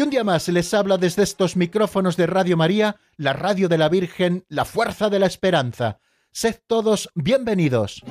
y un día más les habla desde estos micrófonos de Radio María, la radio de la Virgen, la fuerza de la esperanza. Sed todos bienvenidos.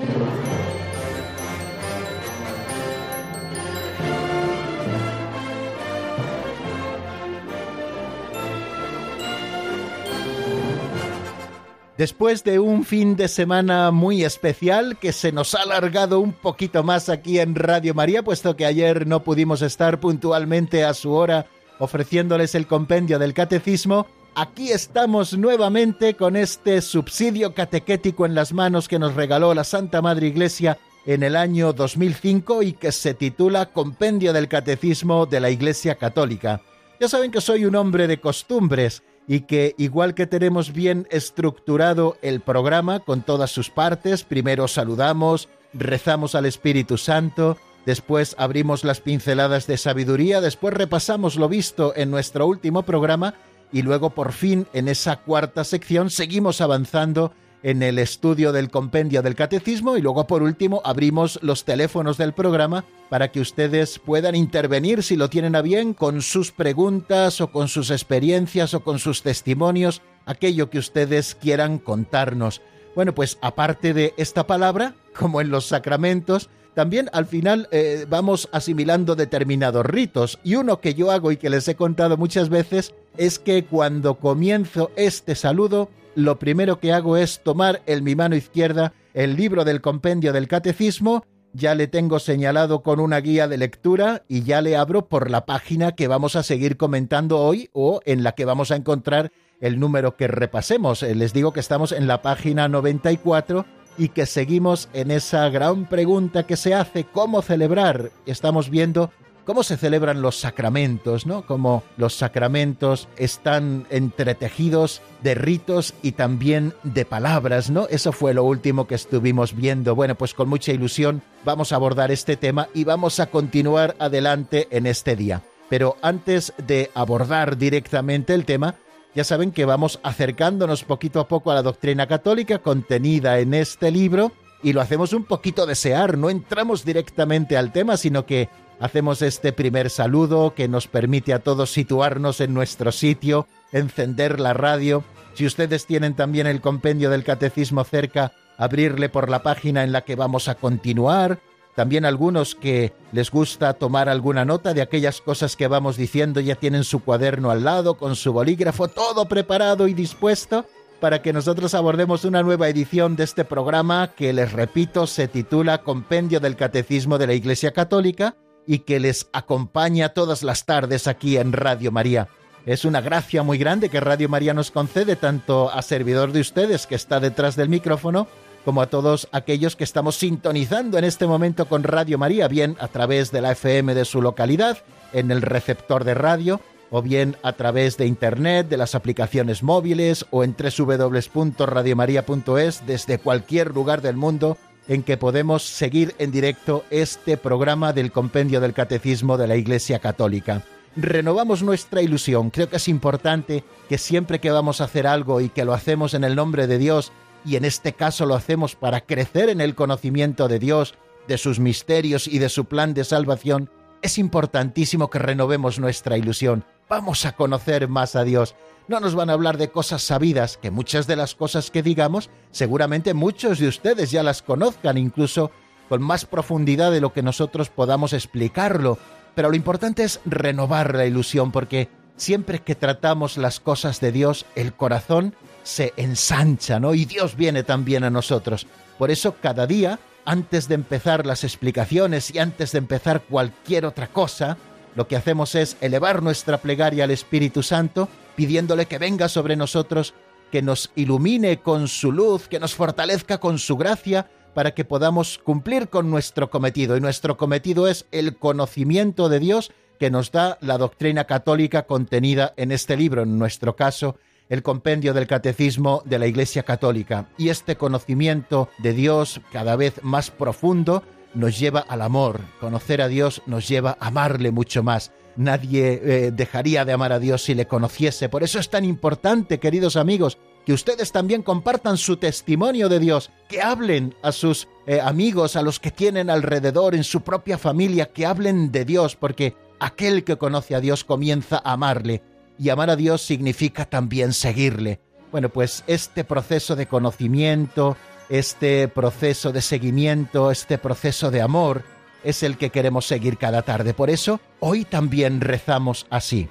Después de un fin de semana muy especial que se nos ha alargado un poquito más aquí en Radio María, puesto que ayer no pudimos estar puntualmente a su hora ofreciéndoles el compendio del catecismo, aquí estamos nuevamente con este subsidio catequético en las manos que nos regaló la Santa Madre Iglesia en el año 2005 y que se titula Compendio del Catecismo de la Iglesia Católica. Ya saben que soy un hombre de costumbres y que igual que tenemos bien estructurado el programa con todas sus partes, primero saludamos, rezamos al Espíritu Santo, después abrimos las pinceladas de sabiduría, después repasamos lo visto en nuestro último programa y luego por fin en esa cuarta sección seguimos avanzando en el estudio del compendio del catecismo y luego por último abrimos los teléfonos del programa para que ustedes puedan intervenir si lo tienen a bien con sus preguntas o con sus experiencias o con sus testimonios, aquello que ustedes quieran contarnos. Bueno, pues aparte de esta palabra, como en los sacramentos, también al final eh, vamos asimilando determinados ritos y uno que yo hago y que les he contado muchas veces es que cuando comienzo este saludo lo primero que hago es tomar en mi mano izquierda el libro del compendio del catecismo, ya le tengo señalado con una guía de lectura y ya le abro por la página que vamos a seguir comentando hoy o en la que vamos a encontrar el número que repasemos. Eh, les digo que estamos en la página 94 y que seguimos en esa gran pregunta que se hace, ¿cómo celebrar? Estamos viendo cómo se celebran los sacramentos, ¿no? Cómo los sacramentos están entretejidos de ritos y también de palabras, ¿no? Eso fue lo último que estuvimos viendo. Bueno, pues con mucha ilusión vamos a abordar este tema y vamos a continuar adelante en este día. Pero antes de abordar directamente el tema, ya saben que vamos acercándonos poquito a poco a la doctrina católica contenida en este libro y lo hacemos un poquito desear, no entramos directamente al tema, sino que Hacemos este primer saludo que nos permite a todos situarnos en nuestro sitio, encender la radio. Si ustedes tienen también el compendio del catecismo cerca, abrirle por la página en la que vamos a continuar. También algunos que les gusta tomar alguna nota de aquellas cosas que vamos diciendo ya tienen su cuaderno al lado con su bolígrafo, todo preparado y dispuesto para que nosotros abordemos una nueva edición de este programa que les repito se titula Compendio del Catecismo de la Iglesia Católica y que les acompaña todas las tardes aquí en Radio María. Es una gracia muy grande que Radio María nos concede tanto a servidor de ustedes que está detrás del micrófono, como a todos aquellos que estamos sintonizando en este momento con Radio María, bien a través de la FM de su localidad, en el receptor de radio, o bien a través de Internet, de las aplicaciones móviles o en www.radiomaria.es desde cualquier lugar del mundo en que podemos seguir en directo este programa del Compendio del Catecismo de la Iglesia Católica. Renovamos nuestra ilusión. Creo que es importante que siempre que vamos a hacer algo y que lo hacemos en el nombre de Dios, y en este caso lo hacemos para crecer en el conocimiento de Dios, de sus misterios y de su plan de salvación, es importantísimo que renovemos nuestra ilusión. Vamos a conocer más a Dios no nos van a hablar de cosas sabidas, que muchas de las cosas que digamos seguramente muchos de ustedes ya las conozcan, incluso con más profundidad de lo que nosotros podamos explicarlo. Pero lo importante es renovar la ilusión, porque siempre que tratamos las cosas de Dios, el corazón se ensancha, ¿no? Y Dios viene también a nosotros. Por eso cada día, antes de empezar las explicaciones y antes de empezar cualquier otra cosa, lo que hacemos es elevar nuestra plegaria al Espíritu Santo pidiéndole que venga sobre nosotros, que nos ilumine con su luz, que nos fortalezca con su gracia, para que podamos cumplir con nuestro cometido. Y nuestro cometido es el conocimiento de Dios que nos da la doctrina católica contenida en este libro, en nuestro caso, el compendio del catecismo de la Iglesia Católica. Y este conocimiento de Dios cada vez más profundo nos lleva al amor. Conocer a Dios nos lleva a amarle mucho más. Nadie eh, dejaría de amar a Dios si le conociese. Por eso es tan importante, queridos amigos, que ustedes también compartan su testimonio de Dios, que hablen a sus eh, amigos, a los que tienen alrededor, en su propia familia, que hablen de Dios, porque aquel que conoce a Dios comienza a amarle, y amar a Dios significa también seguirle. Bueno, pues este proceso de conocimiento, este proceso de seguimiento, este proceso de amor, es el que queremos seguir cada tarde. Por eso, hoy también rezamos así.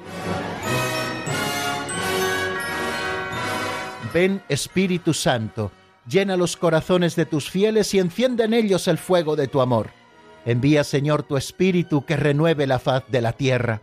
Ven Espíritu Santo, llena los corazones de tus fieles y enciende en ellos el fuego de tu amor. Envía, Señor, tu Espíritu que renueve la faz de la tierra.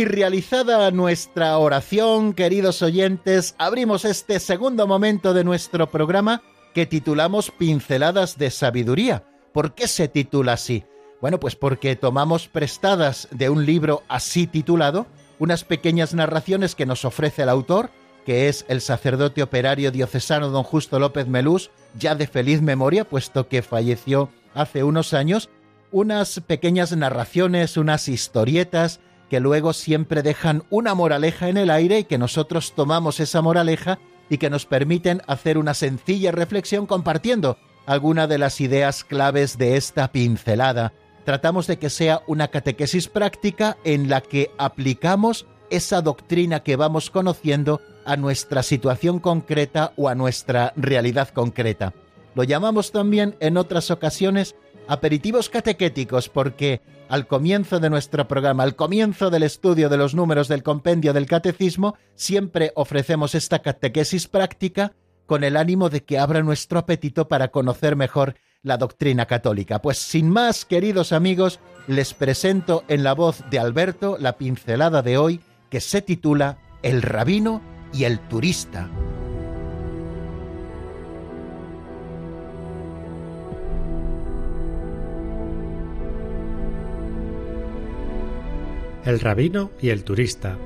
Y realizada nuestra oración, queridos oyentes, abrimos este segundo momento de nuestro programa que titulamos Pinceladas de Sabiduría. ¿Por qué se titula así? Bueno, pues porque tomamos prestadas de un libro así titulado unas pequeñas narraciones que nos ofrece el autor, que es el sacerdote operario diocesano don Justo López Melús, ya de feliz memoria, puesto que falleció hace unos años, unas pequeñas narraciones, unas historietas, que luego siempre dejan una moraleja en el aire y que nosotros tomamos esa moraleja y que nos permiten hacer una sencilla reflexión compartiendo alguna de las ideas claves de esta pincelada. Tratamos de que sea una catequesis práctica en la que aplicamos esa doctrina que vamos conociendo a nuestra situación concreta o a nuestra realidad concreta. Lo llamamos también en otras ocasiones aperitivos catequéticos porque al comienzo de nuestro programa, al comienzo del estudio de los números del compendio del catecismo, siempre ofrecemos esta catequesis práctica con el ánimo de que abra nuestro apetito para conocer mejor la doctrina católica. Pues sin más, queridos amigos, les presento en la voz de Alberto la pincelada de hoy que se titula El rabino y el turista. El rabino y el turista.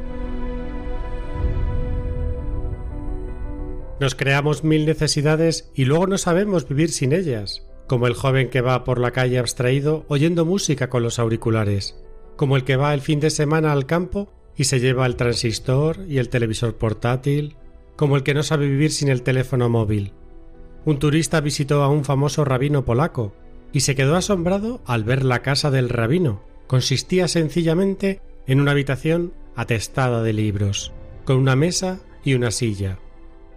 Nos creamos mil necesidades y luego no sabemos vivir sin ellas, como el joven que va por la calle abstraído oyendo música con los auriculares, como el que va el fin de semana al campo y se lleva el transistor y el televisor portátil, como el que no sabe vivir sin el teléfono móvil. Un turista visitó a un famoso rabino polaco y se quedó asombrado al ver la casa del rabino, consistía sencillamente en una habitación atestada de libros, con una mesa y una silla.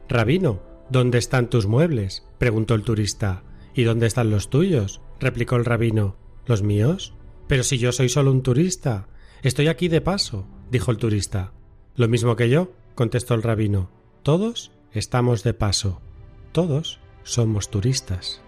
Rabino, ¿dónde están tus muebles? preguntó el turista. ¿Y dónde están los tuyos? replicó el rabino. ¿Los míos? Pero si yo soy solo un turista. Estoy aquí de paso, dijo el turista. Lo mismo que yo, contestó el rabino. Todos estamos de paso. Todos somos turistas.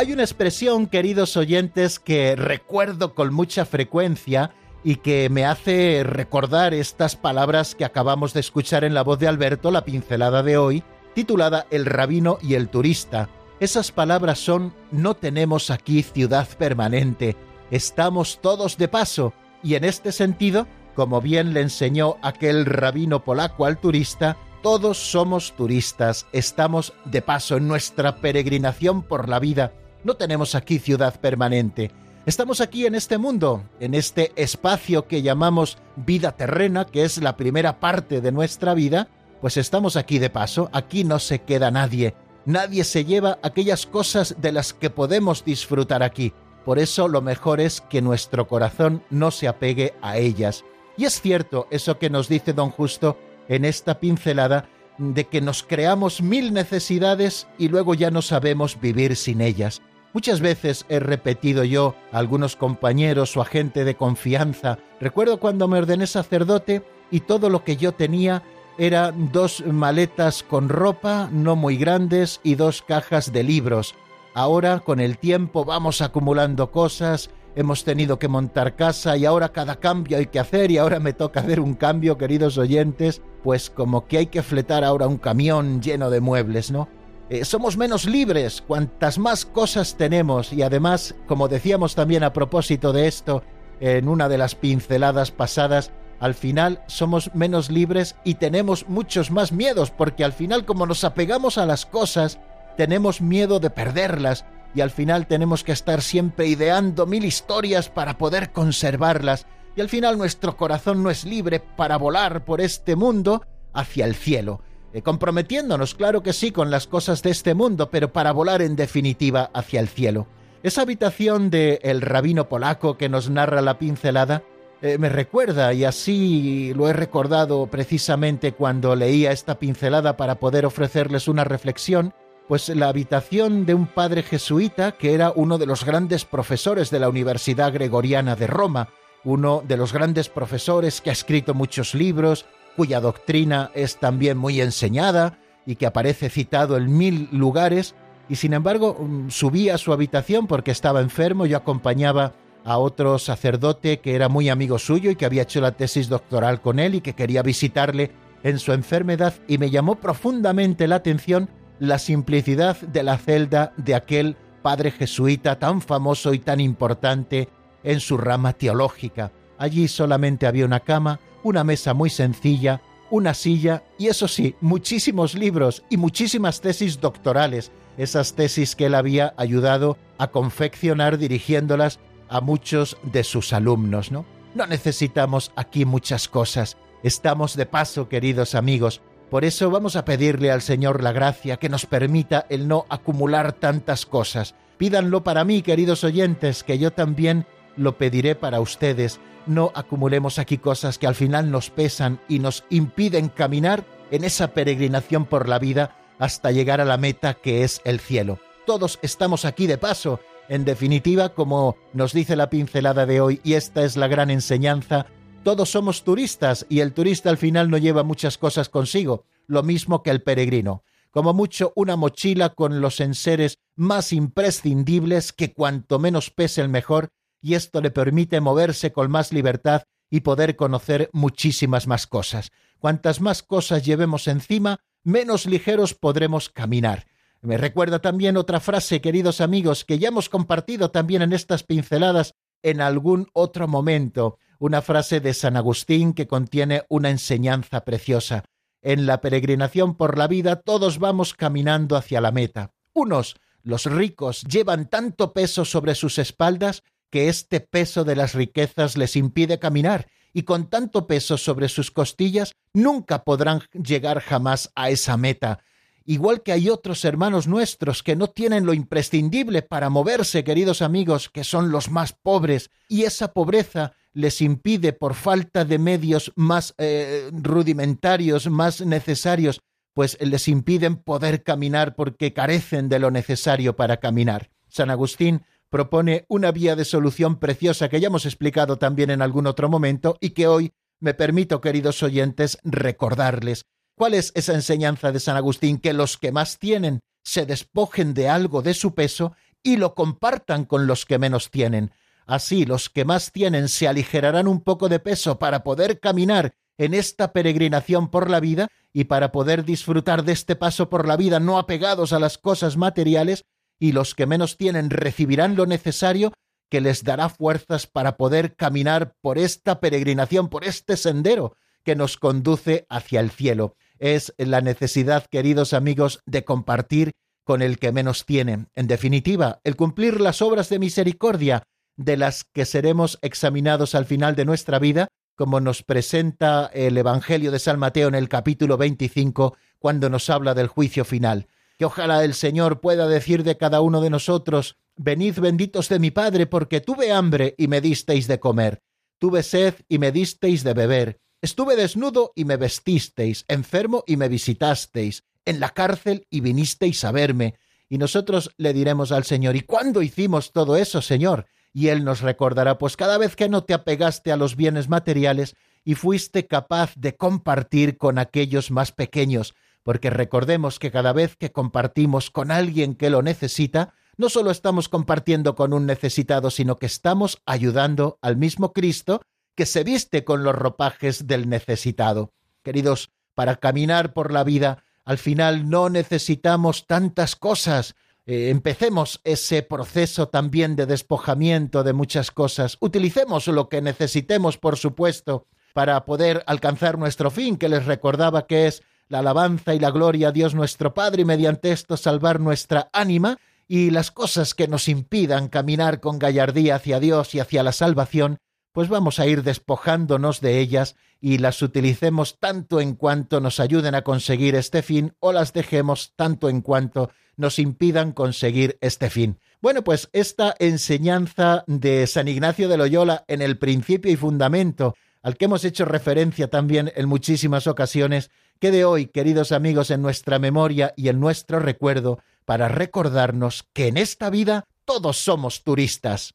Hay una expresión, queridos oyentes, que recuerdo con mucha frecuencia y que me hace recordar estas palabras que acabamos de escuchar en la voz de Alberto, la pincelada de hoy, titulada El rabino y el turista. Esas palabras son no tenemos aquí ciudad permanente, estamos todos de paso, y en este sentido, como bien le enseñó aquel rabino polaco al turista, todos somos turistas, estamos de paso en nuestra peregrinación por la vida, no tenemos aquí ciudad permanente. Estamos aquí en este mundo, en este espacio que llamamos vida terrena, que es la primera parte de nuestra vida, pues estamos aquí de paso, aquí no se queda nadie. Nadie se lleva aquellas cosas de las que podemos disfrutar aquí. Por eso lo mejor es que nuestro corazón no se apegue a ellas. Y es cierto eso que nos dice don Justo en esta pincelada de que nos creamos mil necesidades y luego ya no sabemos vivir sin ellas. Muchas veces he repetido yo a algunos compañeros o a gente de confianza, recuerdo cuando me ordené sacerdote y todo lo que yo tenía era dos maletas con ropa no muy grandes y dos cajas de libros. Ahora, con el tiempo, vamos acumulando cosas, hemos tenido que montar casa y ahora cada cambio hay que hacer y ahora me toca hacer un cambio, queridos oyentes, pues como que hay que fletar ahora un camión lleno de muebles, ¿no? Eh, somos menos libres cuantas más cosas tenemos. Y además, como decíamos también a propósito de esto en una de las pinceladas pasadas, al final somos menos libres y tenemos muchos más miedos porque al final como nos apegamos a las cosas, tenemos miedo de perderlas. Y al final tenemos que estar siempre ideando mil historias para poder conservarlas. Y al final nuestro corazón no es libre para volar por este mundo hacia el cielo eh, comprometiéndonos, claro que sí, con las cosas de este mundo, pero para volar en definitiva hacia el cielo. Esa habitación de el rabino polaco que nos narra la pincelada eh, me recuerda, y así lo he recordado precisamente cuando leía esta pincelada para poder ofrecerles una reflexión, pues la habitación de un padre jesuita que era uno de los grandes profesores de la Universidad Gregoriana de Roma, uno de los grandes profesores que ha escrito muchos libros, cuya doctrina es también muy enseñada y que aparece citado en mil lugares, y sin embargo mm, subí a su habitación porque estaba enfermo, yo acompañaba a otro sacerdote que era muy amigo suyo y que había hecho la tesis doctoral con él y que quería visitarle en su enfermedad y me llamó profundamente la atención la simplicidad de la celda de aquel padre jesuita tan famoso y tan importante en su rama teológica. Allí solamente había una cama, una mesa muy sencilla, una silla y eso sí, muchísimos libros y muchísimas tesis doctorales, esas tesis que él había ayudado a confeccionar dirigiéndolas a muchos de sus alumnos, ¿no? No necesitamos aquí muchas cosas. Estamos de paso, queridos amigos. Por eso vamos a pedirle al Señor la gracia que nos permita el no acumular tantas cosas. Pídanlo para mí, queridos oyentes, que yo también lo pediré para ustedes no acumulemos aquí cosas que al final nos pesan y nos impiden caminar en esa peregrinación por la vida hasta llegar a la meta que es el cielo. Todos estamos aquí de paso. En definitiva, como nos dice la pincelada de hoy, y esta es la gran enseñanza, todos somos turistas y el turista al final no lleva muchas cosas consigo, lo mismo que el peregrino. Como mucho una mochila con los enseres más imprescindibles que cuanto menos pese el mejor y esto le permite moverse con más libertad y poder conocer muchísimas más cosas. Cuantas más cosas llevemos encima, menos ligeros podremos caminar. Me recuerda también otra frase, queridos amigos, que ya hemos compartido también en estas pinceladas en algún otro momento, una frase de San Agustín que contiene una enseñanza preciosa. En la peregrinación por la vida todos vamos caminando hacia la meta. Unos, los ricos, llevan tanto peso sobre sus espaldas que este peso de las riquezas les impide caminar, y con tanto peso sobre sus costillas nunca podrán llegar jamás a esa meta. Igual que hay otros hermanos nuestros que no tienen lo imprescindible para moverse, queridos amigos, que son los más pobres, y esa pobreza les impide por falta de medios más eh, rudimentarios, más necesarios, pues les impiden poder caminar porque carecen de lo necesario para caminar. San Agustín propone una vía de solución preciosa que ya hemos explicado también en algún otro momento y que hoy me permito, queridos oyentes, recordarles. ¿Cuál es esa enseñanza de San Agustín? Que los que más tienen se despojen de algo de su peso y lo compartan con los que menos tienen. Así los que más tienen se aligerarán un poco de peso para poder caminar en esta peregrinación por la vida y para poder disfrutar de este paso por la vida no apegados a las cosas materiales y los que menos tienen recibirán lo necesario que les dará fuerzas para poder caminar por esta peregrinación, por este sendero que nos conduce hacia el cielo. Es la necesidad, queridos amigos, de compartir con el que menos tiene. En definitiva, el cumplir las obras de misericordia de las que seremos examinados al final de nuestra vida, como nos presenta el Evangelio de San Mateo en el capítulo 25, cuando nos habla del juicio final que ojalá el Señor pueda decir de cada uno de nosotros, Venid benditos de mi Padre, porque tuve hambre y me disteis de comer, tuve sed y me disteis de beber, Estuve desnudo y me vestisteis, enfermo y me visitasteis, en la cárcel y vinisteis a verme. Y nosotros le diremos al Señor, ¿y cuándo hicimos todo eso, Señor? Y Él nos recordará, pues cada vez que no te apegaste a los bienes materiales y fuiste capaz de compartir con aquellos más pequeños, porque recordemos que cada vez que compartimos con alguien que lo necesita, no solo estamos compartiendo con un necesitado, sino que estamos ayudando al mismo Cristo que se viste con los ropajes del necesitado. Queridos, para caminar por la vida, al final no necesitamos tantas cosas. Eh, empecemos ese proceso también de despojamiento de muchas cosas. Utilicemos lo que necesitemos, por supuesto, para poder alcanzar nuestro fin, que les recordaba que es la alabanza y la gloria a Dios nuestro Padre y mediante esto salvar nuestra ánima y las cosas que nos impidan caminar con gallardía hacia Dios y hacia la salvación, pues vamos a ir despojándonos de ellas y las utilicemos tanto en cuanto nos ayuden a conseguir este fin o las dejemos tanto en cuanto nos impidan conseguir este fin. Bueno, pues esta enseñanza de San Ignacio de Loyola en el principio y fundamento, al que hemos hecho referencia también en muchísimas ocasiones, quede hoy, queridos amigos, en nuestra memoria y en nuestro recuerdo, para recordarnos que en esta vida todos somos turistas.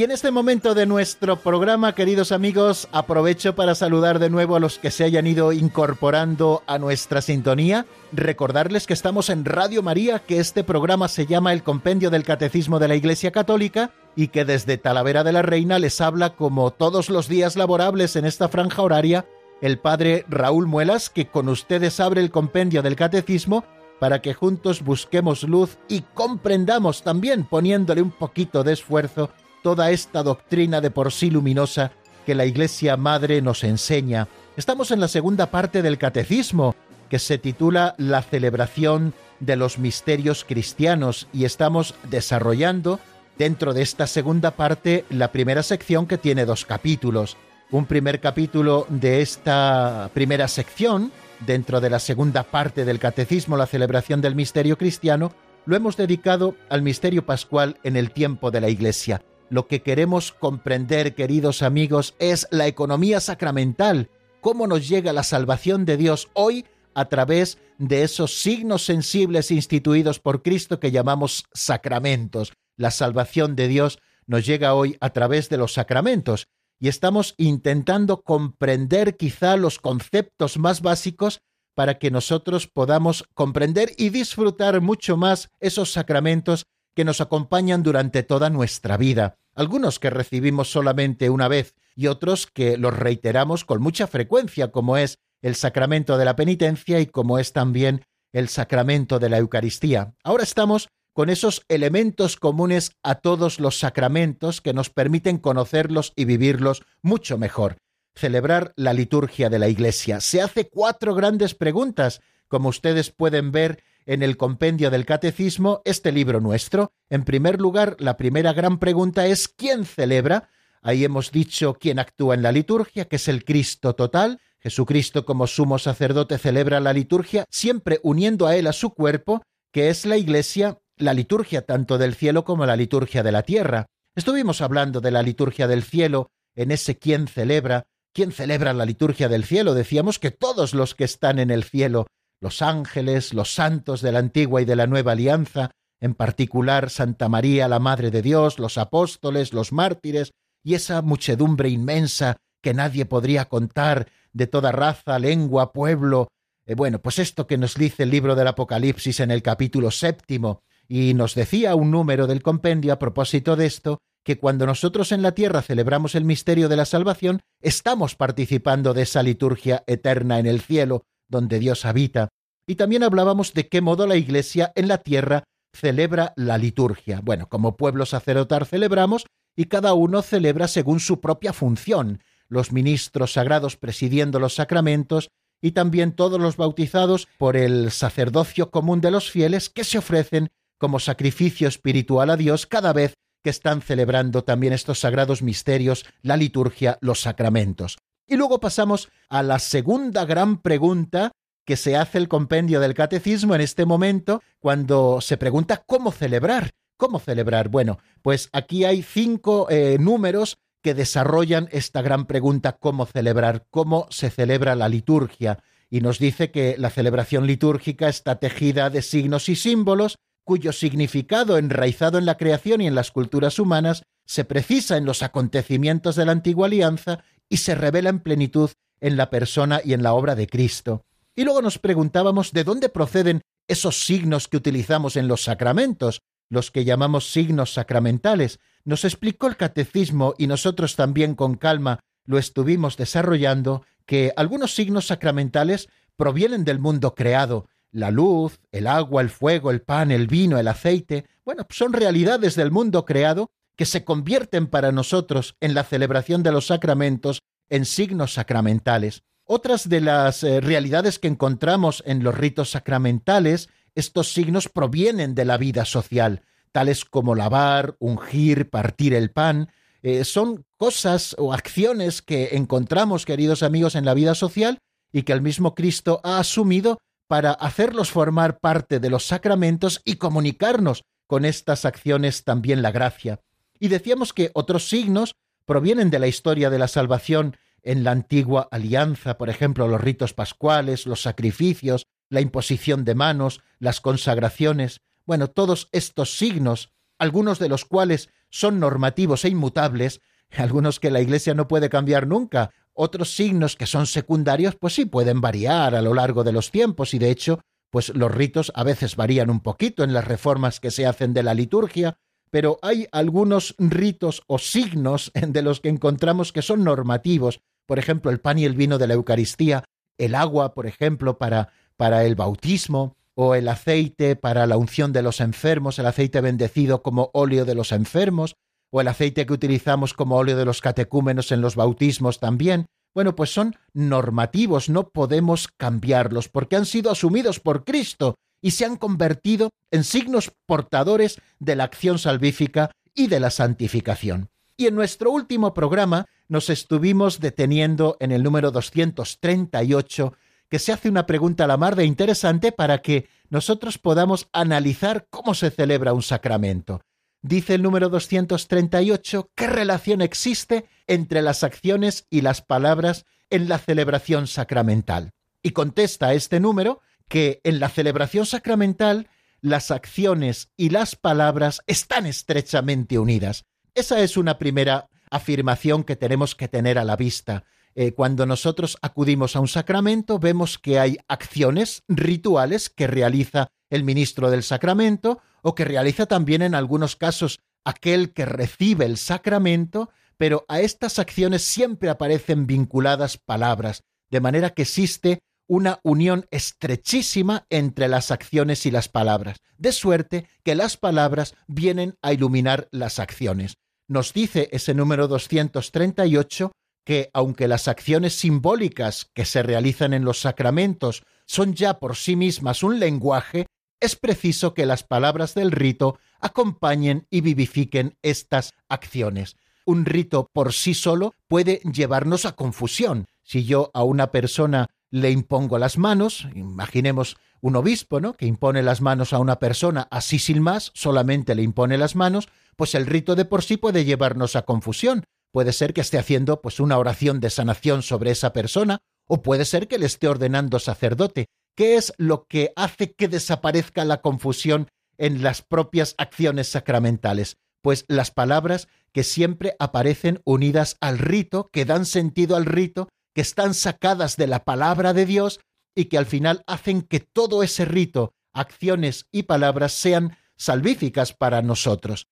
Y en este momento de nuestro programa, queridos amigos, aprovecho para saludar de nuevo a los que se hayan ido incorporando a nuestra sintonía. Recordarles que estamos en Radio María, que este programa se llama El Compendio del Catecismo de la Iglesia Católica y que desde Talavera de la Reina les habla como todos los días laborables en esta franja horaria el padre Raúl Muelas, que con ustedes abre el Compendio del Catecismo para que juntos busquemos luz y comprendamos también, poniéndole un poquito de esfuerzo, toda esta doctrina de por sí luminosa que la Iglesia Madre nos enseña. Estamos en la segunda parte del Catecismo, que se titula La celebración de los misterios cristianos, y estamos desarrollando dentro de esta segunda parte la primera sección que tiene dos capítulos. Un primer capítulo de esta primera sección, dentro de la segunda parte del Catecismo, la celebración del misterio cristiano, lo hemos dedicado al misterio pascual en el tiempo de la Iglesia. Lo que queremos comprender, queridos amigos, es la economía sacramental, cómo nos llega la salvación de Dios hoy a través de esos signos sensibles instituidos por Cristo que llamamos sacramentos. La salvación de Dios nos llega hoy a través de los sacramentos. Y estamos intentando comprender quizá los conceptos más básicos para que nosotros podamos comprender y disfrutar mucho más esos sacramentos que nos acompañan durante toda nuestra vida, algunos que recibimos solamente una vez y otros que los reiteramos con mucha frecuencia, como es el sacramento de la penitencia y como es también el sacramento de la Eucaristía. Ahora estamos con esos elementos comunes a todos los sacramentos que nos permiten conocerlos y vivirlos mucho mejor. Celebrar la liturgia de la Iglesia. Se hace cuatro grandes preguntas, como ustedes pueden ver en el compendio del Catecismo este libro nuestro. En primer lugar, la primera gran pregunta es ¿quién celebra? Ahí hemos dicho quién actúa en la liturgia, que es el Cristo total. Jesucristo como sumo sacerdote celebra la liturgia, siempre uniendo a él a su cuerpo, que es la Iglesia, la liturgia tanto del cielo como la liturgia de la tierra. Estuvimos hablando de la liturgia del cielo en ese quién celebra, quién celebra la liturgia del cielo. Decíamos que todos los que están en el cielo los ángeles, los santos de la antigua y de la nueva alianza, en particular Santa María, la Madre de Dios, los apóstoles, los mártires, y esa muchedumbre inmensa que nadie podría contar de toda raza, lengua, pueblo. Eh, bueno, pues esto que nos dice el libro del Apocalipsis en el capítulo séptimo, y nos decía un número del compendio a propósito de esto, que cuando nosotros en la tierra celebramos el misterio de la salvación, estamos participando de esa liturgia eterna en el cielo, donde Dios habita, y también hablábamos de qué modo la Iglesia en la tierra celebra la liturgia. Bueno, como pueblo sacerdotal celebramos y cada uno celebra según su propia función, los ministros sagrados presidiendo los sacramentos y también todos los bautizados por el sacerdocio común de los fieles que se ofrecen como sacrificio espiritual a Dios cada vez que están celebrando también estos sagrados misterios, la liturgia, los sacramentos. Y luego pasamos a la segunda gran pregunta que se hace el compendio del catecismo en este momento, cuando se pregunta cómo celebrar. ¿Cómo celebrar? Bueno, pues aquí hay cinco eh, números que desarrollan esta gran pregunta, cómo celebrar, cómo se celebra la liturgia. Y nos dice que la celebración litúrgica está tejida de signos y símbolos cuyo significado enraizado en la creación y en las culturas humanas se precisa en los acontecimientos de la antigua alianza y se revela en plenitud en la persona y en la obra de Cristo. Y luego nos preguntábamos de dónde proceden esos signos que utilizamos en los sacramentos, los que llamamos signos sacramentales. Nos explicó el catecismo y nosotros también con calma lo estuvimos desarrollando, que algunos signos sacramentales provienen del mundo creado, la luz, el agua, el fuego, el pan, el vino, el aceite, bueno, son realidades del mundo creado que se convierten para nosotros en la celebración de los sacramentos en signos sacramentales. Otras de las eh, realidades que encontramos en los ritos sacramentales, estos signos provienen de la vida social, tales como lavar, ungir, partir el pan, eh, son cosas o acciones que encontramos, queridos amigos, en la vida social y que el mismo Cristo ha asumido para hacerlos formar parte de los sacramentos y comunicarnos con estas acciones también la gracia. Y decíamos que otros signos provienen de la historia de la salvación en la antigua alianza, por ejemplo, los ritos pascuales, los sacrificios, la imposición de manos, las consagraciones, bueno, todos estos signos, algunos de los cuales son normativos e inmutables, algunos que la Iglesia no puede cambiar nunca, otros signos que son secundarios, pues sí pueden variar a lo largo de los tiempos y de hecho, pues los ritos a veces varían un poquito en las reformas que se hacen de la liturgia, pero hay algunos ritos o signos de los que encontramos que son normativos, por ejemplo, el pan y el vino de la Eucaristía, el agua, por ejemplo, para, para el bautismo, o el aceite para la unción de los enfermos, el aceite bendecido como óleo de los enfermos, o el aceite que utilizamos como óleo de los catecúmenos en los bautismos también, bueno, pues son normativos, no podemos cambiarlos porque han sido asumidos por Cristo y se han convertido en signos portadores de la acción salvífica y de la santificación. Y en nuestro último programa nos estuvimos deteniendo en el número 238, que se hace una pregunta a la mar de interesante para que nosotros podamos analizar cómo se celebra un sacramento. Dice el número 238, ¿qué relación existe entre las acciones y las palabras en la celebración sacramental? Y contesta este número que en la celebración sacramental las acciones y las palabras están estrechamente unidas. Esa es una primera afirmación que tenemos que tener a la vista. Eh, cuando nosotros acudimos a un sacramento, vemos que hay acciones rituales que realiza el ministro del sacramento o que realiza también en algunos casos aquel que recibe el sacramento, pero a estas acciones siempre aparecen vinculadas palabras, de manera que existe una unión estrechísima entre las acciones y las palabras, de suerte que las palabras vienen a iluminar las acciones. Nos dice ese número 238 que aunque las acciones simbólicas que se realizan en los sacramentos son ya por sí mismas un lenguaje, es preciso que las palabras del rito acompañen y vivifiquen estas acciones. Un rito por sí solo puede llevarnos a confusión. Si yo a una persona le impongo las manos, imaginemos un obispo, ¿no? que impone las manos a una persona así sin más, solamente le impone las manos, pues el rito de por sí puede llevarnos a confusión. Puede ser que esté haciendo pues una oración de sanación sobre esa persona, o puede ser que le esté ordenando sacerdote. ¿Qué es lo que hace que desaparezca la confusión en las propias acciones sacramentales? Pues las palabras que siempre aparecen unidas al rito, que dan sentido al rito, que están sacadas de la palabra de Dios y que al final hacen que todo ese rito, acciones y palabras sean salvíficas para nosotros.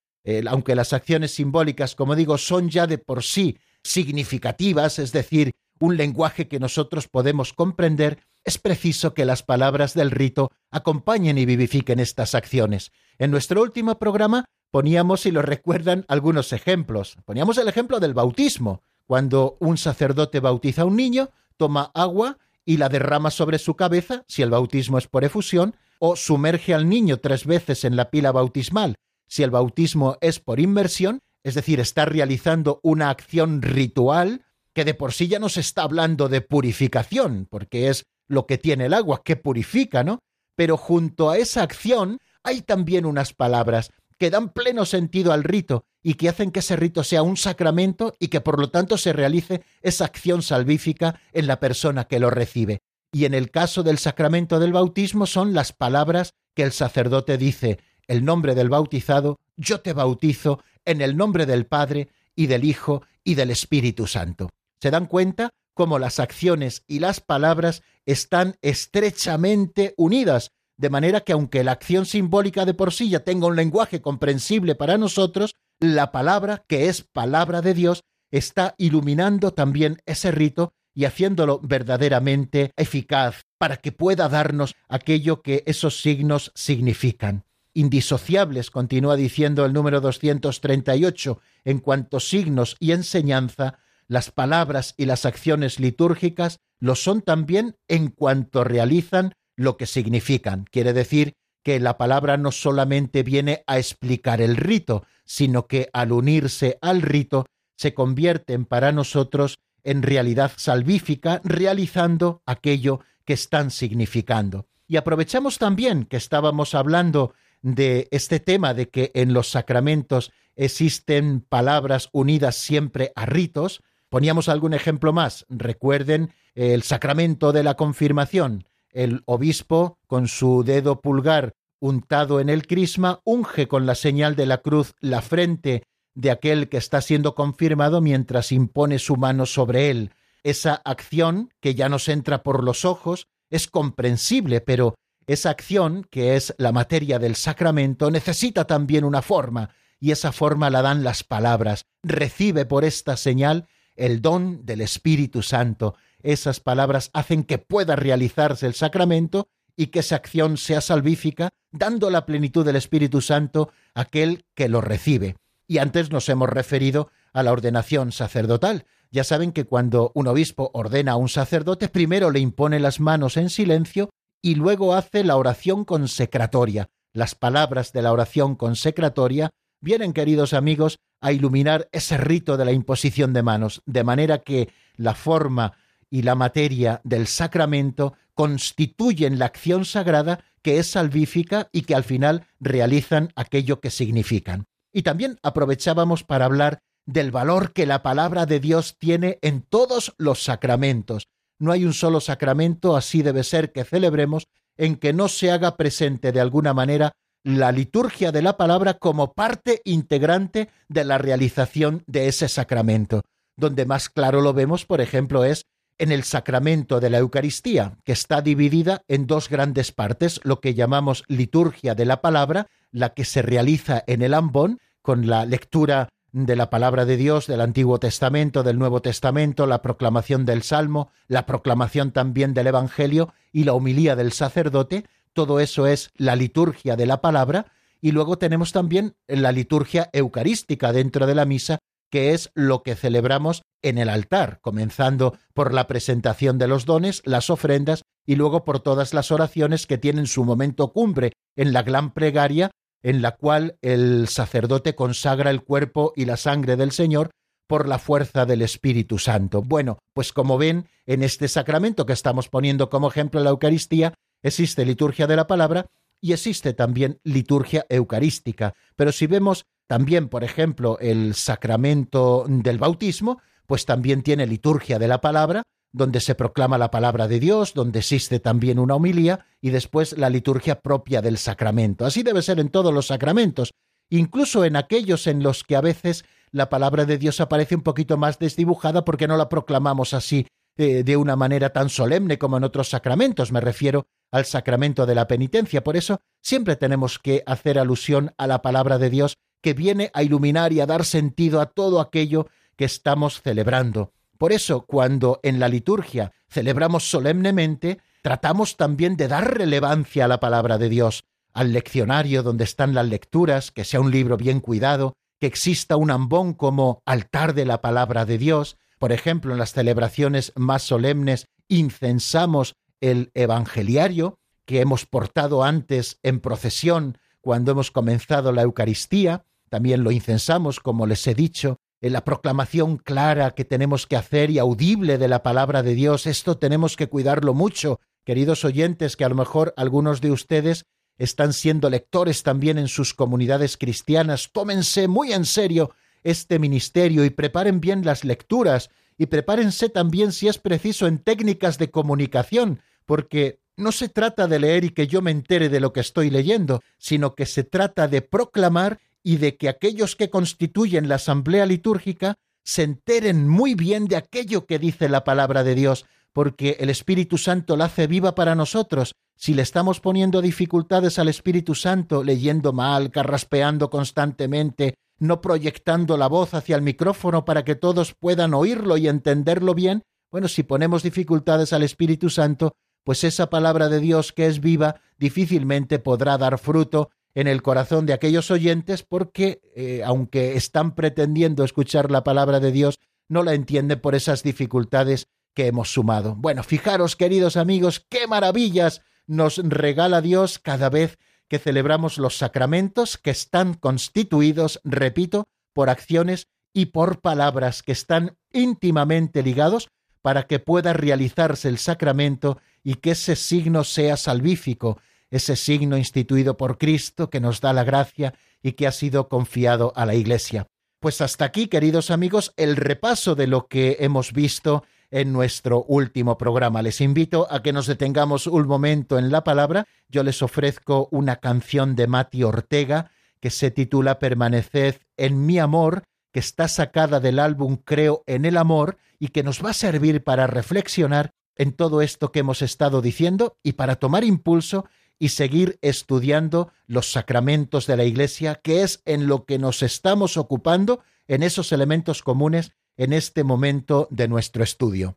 aunque las acciones simbólicas, como digo, son ya de por sí significativas, es decir, un lenguaje que nosotros podemos comprender, es preciso que las palabras del rito acompañen y vivifiquen estas acciones. En nuestro último programa poníamos, si lo recuerdan, algunos ejemplos. Poníamos el ejemplo del bautismo. Cuando un sacerdote bautiza a un niño, toma agua y la derrama sobre su cabeza, si el bautismo es por efusión, o sumerge al niño tres veces en la pila bautismal, si el bautismo es por inmersión, es decir, está realizando una acción ritual que de por sí ya no se está hablando de purificación, porque es lo que tiene el agua, que purifica, ¿no? Pero junto a esa acción hay también unas palabras que dan pleno sentido al rito y que hacen que ese rito sea un sacramento y que por lo tanto se realice esa acción salvífica en la persona que lo recibe. Y en el caso del sacramento del bautismo son las palabras que el sacerdote dice, el nombre del bautizado, yo te bautizo en el nombre del Padre y del Hijo y del Espíritu Santo. ¿Se dan cuenta cómo las acciones y las palabras están estrechamente unidas de manera que aunque la acción simbólica de por sí ya tenga un lenguaje comprensible para nosotros, la palabra, que es palabra de Dios, está iluminando también ese rito y haciéndolo verdaderamente eficaz para que pueda darnos aquello que esos signos significan. Indisociables, continúa diciendo el número 238, en cuanto signos y enseñanza, las palabras y las acciones litúrgicas lo son también en cuanto realizan lo que significan. Quiere decir que la palabra no solamente viene a explicar el rito, sino que al unirse al rito se convierten para nosotros en realidad salvífica, realizando aquello que están significando. Y aprovechamos también que estábamos hablando de este tema de que en los sacramentos existen palabras unidas siempre a ritos. Poníamos algún ejemplo más. Recuerden el sacramento de la confirmación el obispo, con su dedo pulgar untado en el crisma, unge con la señal de la cruz la frente de aquel que está siendo confirmado mientras impone su mano sobre él. Esa acción, que ya nos entra por los ojos, es comprensible, pero esa acción, que es la materia del sacramento, necesita también una forma, y esa forma la dan las palabras. Recibe por esta señal el don del Espíritu Santo, esas palabras hacen que pueda realizarse el sacramento y que esa acción sea salvífica, dando la plenitud del Espíritu Santo a aquel que lo recibe. Y antes nos hemos referido a la ordenación sacerdotal. Ya saben que cuando un obispo ordena a un sacerdote, primero le impone las manos en silencio y luego hace la oración consecratoria. Las palabras de la oración consecratoria vienen, queridos amigos, a iluminar ese rito de la imposición de manos, de manera que la forma y la materia del sacramento constituyen la acción sagrada que es salvífica y que al final realizan aquello que significan. Y también aprovechábamos para hablar del valor que la palabra de Dios tiene en todos los sacramentos. No hay un solo sacramento, así debe ser que celebremos, en que no se haga presente de alguna manera la liturgia de la palabra como parte integrante de la realización de ese sacramento. Donde más claro lo vemos, por ejemplo, es en el sacramento de la Eucaristía, que está dividida en dos grandes partes, lo que llamamos liturgia de la palabra, la que se realiza en el ambón, con la lectura de la palabra de Dios del Antiguo Testamento, del Nuevo Testamento, la proclamación del Salmo, la proclamación también del Evangelio y la homilía del sacerdote, todo eso es la liturgia de la palabra, y luego tenemos también la liturgia eucarística dentro de la misa, que es lo que celebramos en el altar, comenzando por la presentación de los dones, las ofrendas y luego por todas las oraciones que tienen su momento cumbre en la gran plegaria en la cual el sacerdote consagra el cuerpo y la sangre del Señor por la fuerza del Espíritu Santo. Bueno, pues como ven, en este sacramento que estamos poniendo como ejemplo la Eucaristía, existe liturgia de la palabra y existe también liturgia eucarística. Pero si vemos también, por ejemplo, el sacramento del bautismo, pues también tiene liturgia de la palabra, donde se proclama la palabra de Dios, donde existe también una homilía y después la liturgia propia del sacramento. Así debe ser en todos los sacramentos, incluso en aquellos en los que a veces la palabra de Dios aparece un poquito más desdibujada porque no la proclamamos así eh, de una manera tan solemne como en otros sacramentos. Me refiero al sacramento de la penitencia. Por eso siempre tenemos que hacer alusión a la palabra de Dios que viene a iluminar y a dar sentido a todo aquello que estamos celebrando. Por eso, cuando en la liturgia celebramos solemnemente, tratamos también de dar relevancia a la palabra de Dios, al leccionario donde están las lecturas, que sea un libro bien cuidado, que exista un ambón como altar de la palabra de Dios, por ejemplo, en las celebraciones más solemnes incensamos el evangeliario que hemos portado antes en procesión cuando hemos comenzado la Eucaristía, también lo incensamos, como les he dicho, en la proclamación clara que tenemos que hacer y audible de la palabra de Dios. Esto tenemos que cuidarlo mucho, queridos oyentes, que a lo mejor algunos de ustedes están siendo lectores también en sus comunidades cristianas. Tómense muy en serio este ministerio y preparen bien las lecturas y prepárense también si es preciso en técnicas de comunicación, porque no se trata de leer y que yo me entere de lo que estoy leyendo, sino que se trata de proclamar y de que aquellos que constituyen la asamblea litúrgica se enteren muy bien de aquello que dice la palabra de Dios, porque el Espíritu Santo la hace viva para nosotros. Si le estamos poniendo dificultades al Espíritu Santo, leyendo mal, carraspeando constantemente, no proyectando la voz hacia el micrófono para que todos puedan oírlo y entenderlo bien, bueno, si ponemos dificultades al Espíritu Santo, pues esa palabra de Dios que es viva difícilmente podrá dar fruto en el corazón de aquellos oyentes porque, eh, aunque están pretendiendo escuchar la palabra de Dios, no la entienden por esas dificultades que hemos sumado. Bueno, fijaros, queridos amigos, qué maravillas nos regala Dios cada vez que celebramos los sacramentos que están constituidos, repito, por acciones y por palabras que están íntimamente ligados para que pueda realizarse el sacramento y que ese signo sea salvífico, ese signo instituido por Cristo que nos da la gracia y que ha sido confiado a la Iglesia. Pues hasta aquí, queridos amigos, el repaso de lo que hemos visto en nuestro último programa. Les invito a que nos detengamos un momento en la palabra. Yo les ofrezco una canción de Mati Ortega que se titula Permaneced en mi amor, está sacada del álbum Creo en el Amor y que nos va a servir para reflexionar en todo esto que hemos estado diciendo y para tomar impulso y seguir estudiando los sacramentos de la Iglesia, que es en lo que nos estamos ocupando en esos elementos comunes en este momento de nuestro estudio.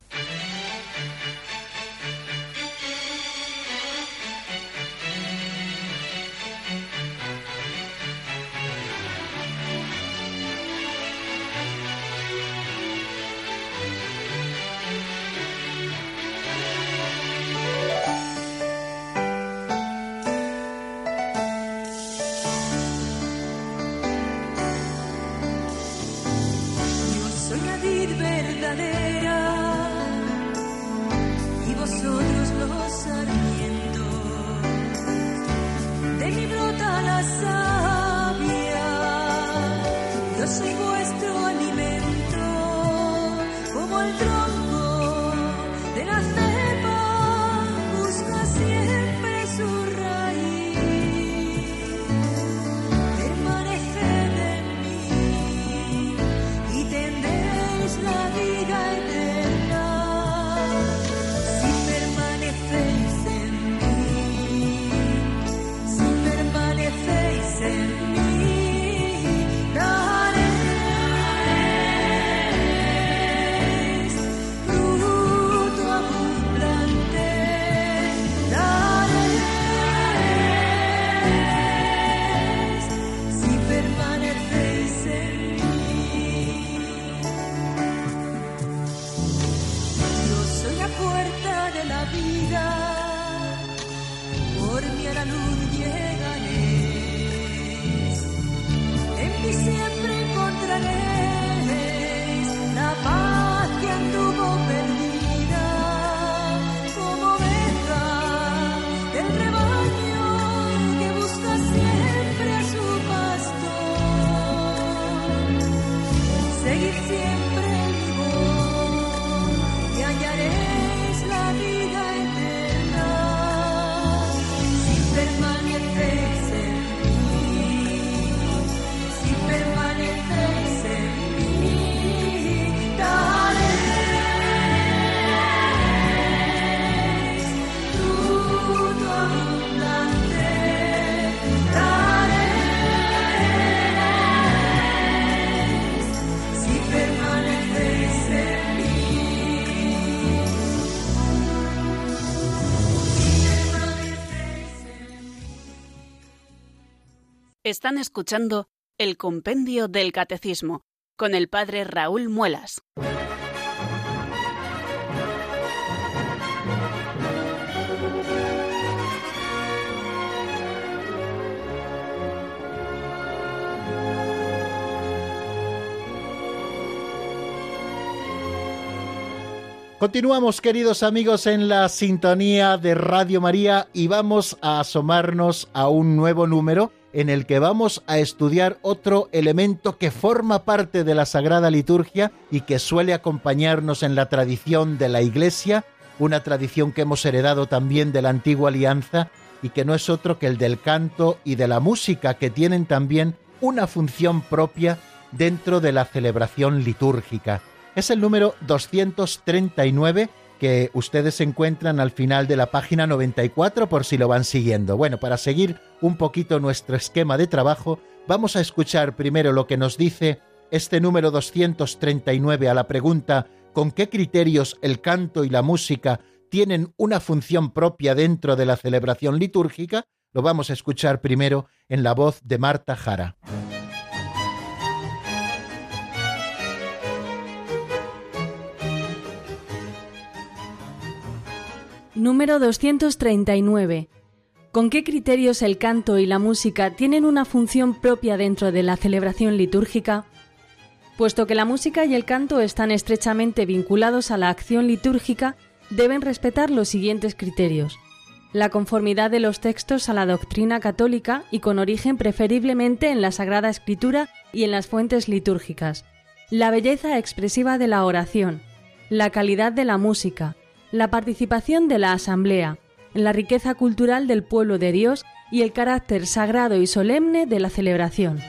vida por mí a la luz. Están escuchando el Compendio del Catecismo con el Padre Raúl Muelas. Continuamos, queridos amigos, en la sintonía de Radio María y vamos a asomarnos a un nuevo número en el que vamos a estudiar otro elemento que forma parte de la Sagrada Liturgia y que suele acompañarnos en la tradición de la Iglesia, una tradición que hemos heredado también de la antigua alianza y que no es otro que el del canto y de la música, que tienen también una función propia dentro de la celebración litúrgica. Es el número 239 que ustedes encuentran al final de la página 94 por si lo van siguiendo. Bueno, para seguir un poquito nuestro esquema de trabajo, vamos a escuchar primero lo que nos dice este número 239 a la pregunta ¿con qué criterios el canto y la música tienen una función propia dentro de la celebración litúrgica? Lo vamos a escuchar primero en la voz de Marta Jara. Número 239. ¿Con qué criterios el canto y la música tienen una función propia dentro de la celebración litúrgica? Puesto que la música y el canto están estrechamente vinculados a la acción litúrgica, deben respetar los siguientes criterios. La conformidad de los textos a la doctrina católica y con origen preferiblemente en la Sagrada Escritura y en las fuentes litúrgicas. La belleza expresiva de la oración. La calidad de la música la participación de la Asamblea, la riqueza cultural del pueblo de Dios y el carácter sagrado y solemne de la celebración.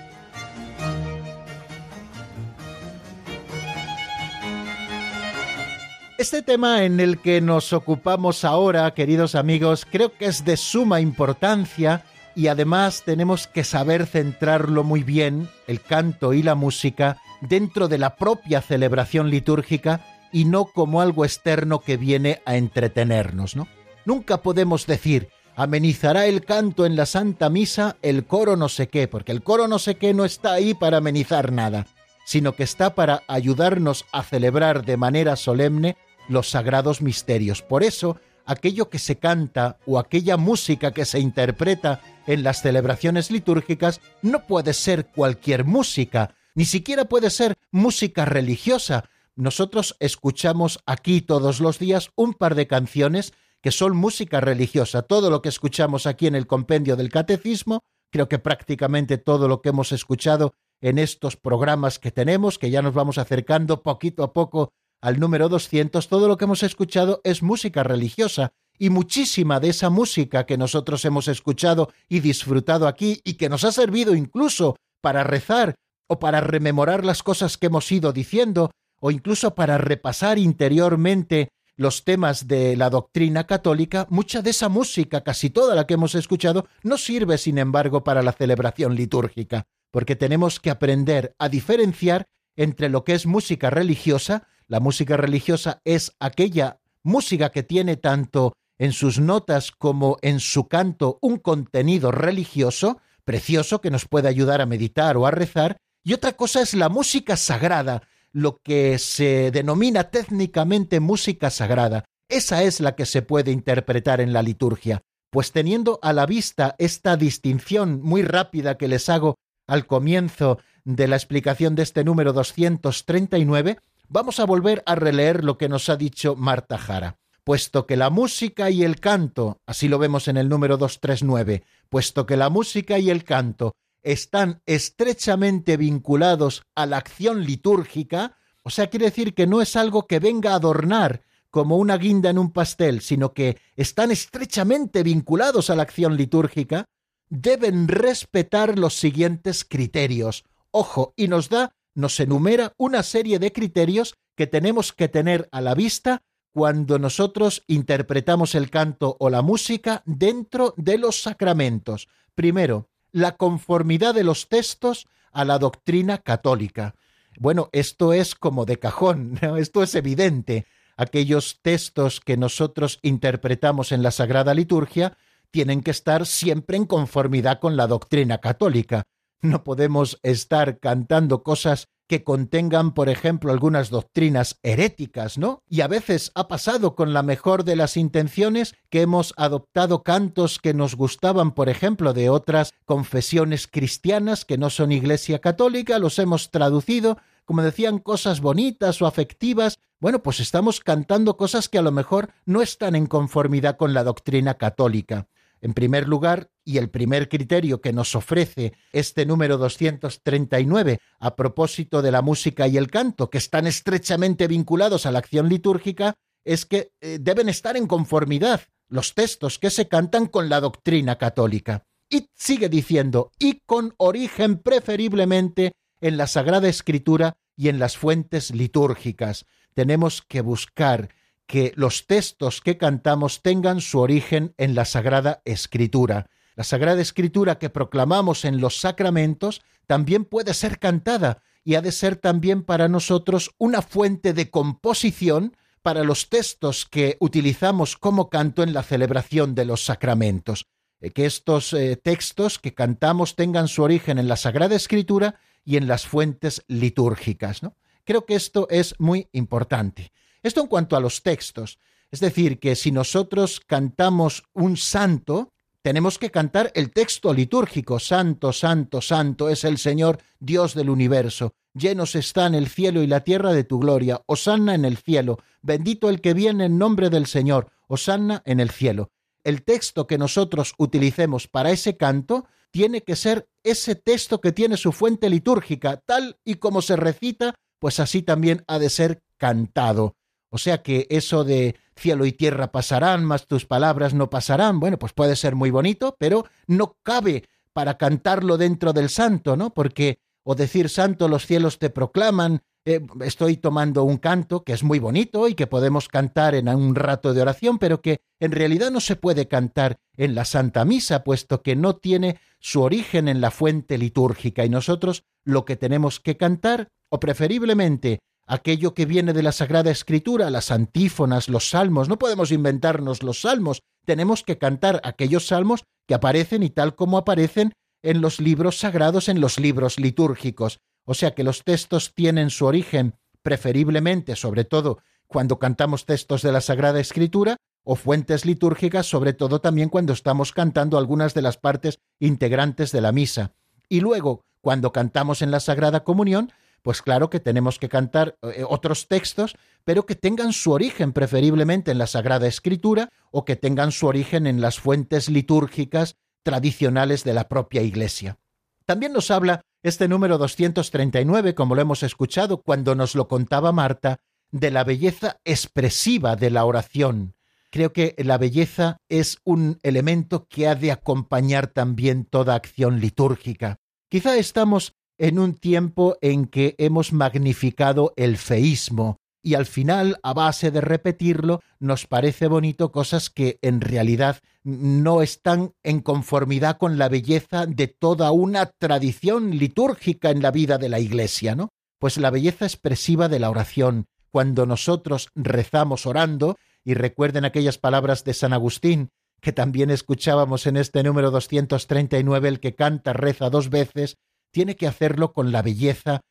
Este tema en el que nos ocupamos ahora, queridos amigos, creo que es de suma importancia y además tenemos que saber centrarlo muy bien, el canto y la música, dentro de la propia celebración litúrgica y no como algo externo que viene a entretenernos, ¿no? Nunca podemos decir, amenizará el canto en la Santa Misa el coro no sé qué, porque el coro no sé qué no está ahí para amenizar nada, sino que está para ayudarnos a celebrar de manera solemne los sagrados misterios. Por eso, aquello que se canta o aquella música que se interpreta en las celebraciones litúrgicas no puede ser cualquier música, ni siquiera puede ser música religiosa, nosotros escuchamos aquí todos los días un par de canciones que son música religiosa. Todo lo que escuchamos aquí en el compendio del catecismo, creo que prácticamente todo lo que hemos escuchado en estos programas que tenemos, que ya nos vamos acercando poquito a poco al número 200, todo lo que hemos escuchado es música religiosa. Y muchísima de esa música que nosotros hemos escuchado y disfrutado aquí y que nos ha servido incluso para rezar o para rememorar las cosas que hemos ido diciendo, o incluso para repasar interiormente los temas de la doctrina católica, mucha de esa música, casi toda la que hemos escuchado, no sirve, sin embargo, para la celebración litúrgica, porque tenemos que aprender a diferenciar entre lo que es música religiosa, la música religiosa es aquella música que tiene tanto en sus notas como en su canto un contenido religioso, precioso, que nos puede ayudar a meditar o a rezar, y otra cosa es la música sagrada, lo que se denomina técnicamente música sagrada. Esa es la que se puede interpretar en la liturgia, pues teniendo a la vista esta distinción muy rápida que les hago al comienzo de la explicación de este número 239, vamos a volver a releer lo que nos ha dicho Marta Jara. Puesto que la música y el canto, así lo vemos en el número 239, puesto que la música y el canto están estrechamente vinculados a la acción litúrgica, o sea, quiere decir que no es algo que venga a adornar como una guinda en un pastel, sino que están estrechamente vinculados a la acción litúrgica, deben respetar los siguientes criterios. Ojo, y nos da, nos enumera una serie de criterios que tenemos que tener a la vista cuando nosotros interpretamos el canto o la música dentro de los sacramentos. Primero, la conformidad de los textos a la doctrina católica. Bueno, esto es como de cajón, esto es evidente. Aquellos textos que nosotros interpretamos en la Sagrada Liturgia tienen que estar siempre en conformidad con la doctrina católica. No podemos estar cantando cosas que contengan, por ejemplo, algunas doctrinas heréticas, ¿no? Y a veces ha pasado con la mejor de las intenciones que hemos adoptado cantos que nos gustaban, por ejemplo, de otras confesiones cristianas que no son iglesia católica, los hemos traducido, como decían, cosas bonitas o afectivas, bueno, pues estamos cantando cosas que a lo mejor no están en conformidad con la doctrina católica. En primer lugar, y el primer criterio que nos ofrece este número 239 a propósito de la música y el canto, que están estrechamente vinculados a la acción litúrgica, es que eh, deben estar en conformidad los textos que se cantan con la doctrina católica. Y sigue diciendo, y con origen preferiblemente en la Sagrada Escritura y en las fuentes litúrgicas. Tenemos que buscar que los textos que cantamos tengan su origen en la Sagrada Escritura. La Sagrada Escritura que proclamamos en los sacramentos también puede ser cantada y ha de ser también para nosotros una fuente de composición para los textos que utilizamos como canto en la celebración de los sacramentos. Eh, que estos eh, textos que cantamos tengan su origen en la Sagrada Escritura y en las fuentes litúrgicas. Creo que esto es muy importante. Esto en cuanto a los textos. Es decir, que si nosotros cantamos un santo, tenemos que cantar el texto litúrgico. Santo, santo, santo es el Señor, Dios del universo. Llenos están el cielo y la tierra de tu gloria. Osanna en el cielo. Bendito el que viene en nombre del Señor. Osanna en el cielo. El texto que nosotros utilicemos para ese canto tiene que ser ese texto que tiene su fuente litúrgica, tal y como se recita, pues así también ha de ser cantado. O sea que eso de cielo y tierra pasarán, mas tus palabras no pasarán, bueno, pues puede ser muy bonito, pero no cabe para cantarlo dentro del santo, ¿no? Porque o decir santo los cielos te proclaman, eh, estoy tomando un canto que es muy bonito y que podemos cantar en un rato de oración, pero que en realidad no se puede cantar en la Santa Misa, puesto que no tiene su origen en la fuente litúrgica. Y nosotros lo que tenemos que cantar, o preferiblemente aquello que viene de la Sagrada Escritura, las antífonas, los salmos. No podemos inventarnos los salmos, tenemos que cantar aquellos salmos que aparecen y tal como aparecen en los libros sagrados, en los libros litúrgicos. O sea que los textos tienen su origen preferiblemente, sobre todo cuando cantamos textos de la Sagrada Escritura, o fuentes litúrgicas, sobre todo también cuando estamos cantando algunas de las partes integrantes de la misa. Y luego, cuando cantamos en la Sagrada Comunión, pues claro que tenemos que cantar eh, otros textos, pero que tengan su origen preferiblemente en la Sagrada Escritura o que tengan su origen en las fuentes litúrgicas tradicionales de la propia Iglesia. También nos habla este número 239, como lo hemos escuchado cuando nos lo contaba Marta, de la belleza expresiva de la oración. Creo que la belleza es un elemento que ha de acompañar también toda acción litúrgica. Quizá estamos en un tiempo en que hemos magnificado el feísmo y al final, a base de repetirlo, nos parece bonito cosas que en realidad no están en conformidad con la belleza de toda una tradición litúrgica en la vida de la Iglesia, ¿no? Pues la belleza expresiva de la oración, cuando nosotros rezamos orando, y recuerden aquellas palabras de San Agustín, que también escuchábamos en este número 239, el que canta reza dos veces, tiene que hacerlo con la belleza